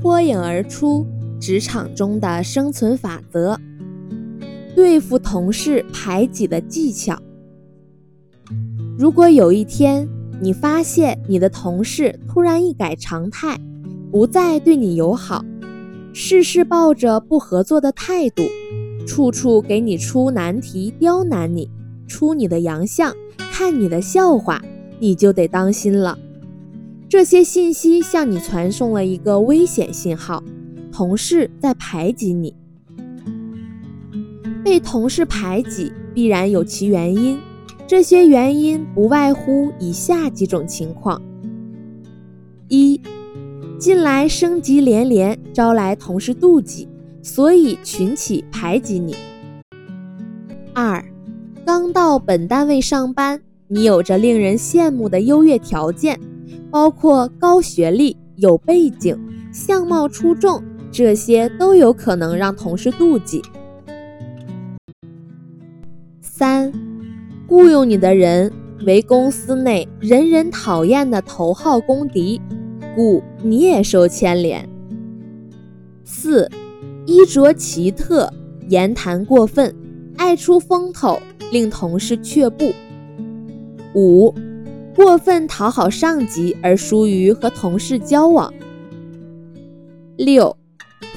脱颖而出职场中的生存法则，对付同事排挤的技巧。如果有一天你发现你的同事突然一改常态，不再对你友好，事事抱着不合作的态度，处处给你出难题、刁难你、出你的洋相、看你的笑话，你就得当心了。这些信息向你传送了一个危险信号，同事在排挤你。被同事排挤必然有其原因，这些原因不外乎以下几种情况：一、近来升级连连，招来同事妒忌，所以群起排挤你；二、刚到本单位上班，你有着令人羡慕的优越条件。包括高学历、有背景、相貌出众，这些都有可能让同事妒忌。三，雇佣你的人为公司内人人讨厌的头号公敌，故你也受牵连。四，衣着奇特，言谈过分，爱出风头，令同事却步。五。过分讨好上级而疏于和同事交往。六，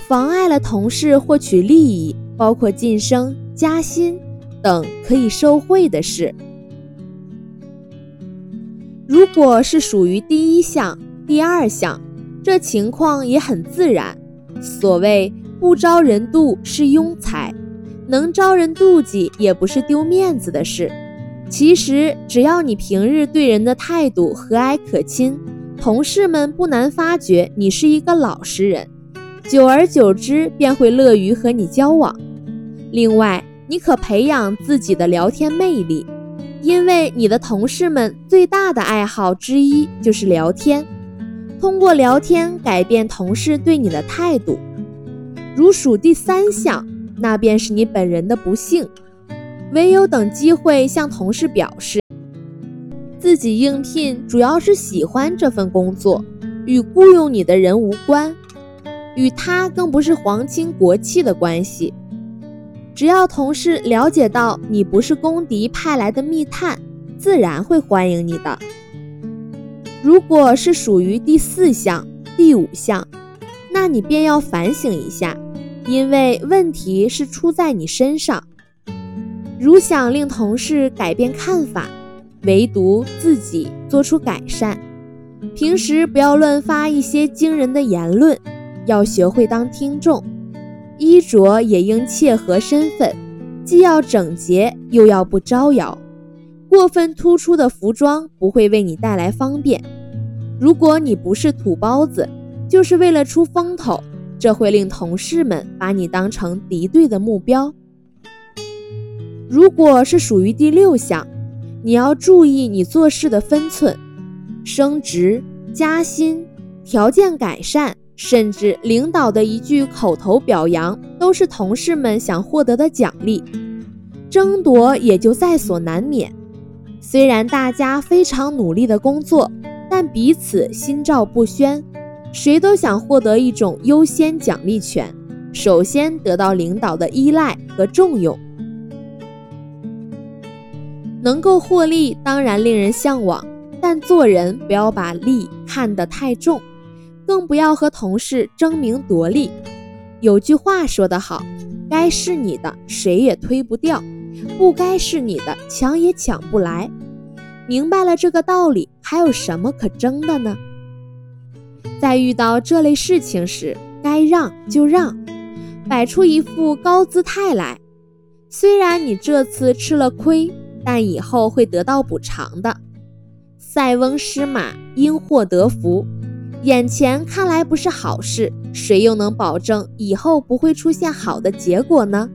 妨碍了同事获取利益，包括晋升、加薪等可以受贿的事。如果是属于第一项、第二项，这情况也很自然。所谓不招人妒是庸才，能招人妒忌也不是丢面子的事。其实，只要你平日对人的态度和蔼可亲，同事们不难发觉你是一个老实人，久而久之便会乐于和你交往。另外，你可培养自己的聊天魅力，因为你的同事们最大的爱好之一就是聊天，通过聊天改变同事对你的态度。如数第三项，那便是你本人的不幸。唯有等机会向同事表示，自己应聘主要是喜欢这份工作，与雇佣你的人无关，与他更不是皇亲国戚的关系。只要同事了解到你不是公敌派来的密探，自然会欢迎你的。如果是属于第四项、第五项，那你便要反省一下，因为问题是出在你身上。如想令同事改变看法，唯独自己做出改善。平时不要乱发一些惊人的言论，要学会当听众。衣着也应切合身份，既要整洁，又要不招摇。过分突出的服装不会为你带来方便。如果你不是土包子，就是为了出风头，这会令同事们把你当成敌对的目标。如果是属于第六项，你要注意你做事的分寸。升职、加薪、条件改善，甚至领导的一句口头表扬，都是同事们想获得的奖励，争夺也就在所难免。虽然大家非常努力的工作，但彼此心照不宣，谁都想获得一种优先奖励权，首先得到领导的依赖和重用。能够获利当然令人向往，但做人不要把利看得太重，更不要和同事争名夺利。有句话说得好：“该是你的谁也推不掉，不该是你的抢也抢不来。”明白了这个道理，还有什么可争的呢？在遇到这类事情时，该让就让，摆出一副高姿态来。虽然你这次吃了亏。但以后会得到补偿的。塞翁失马，因祸得福。眼前看来不是好事，谁又能保证以后不会出现好的结果呢？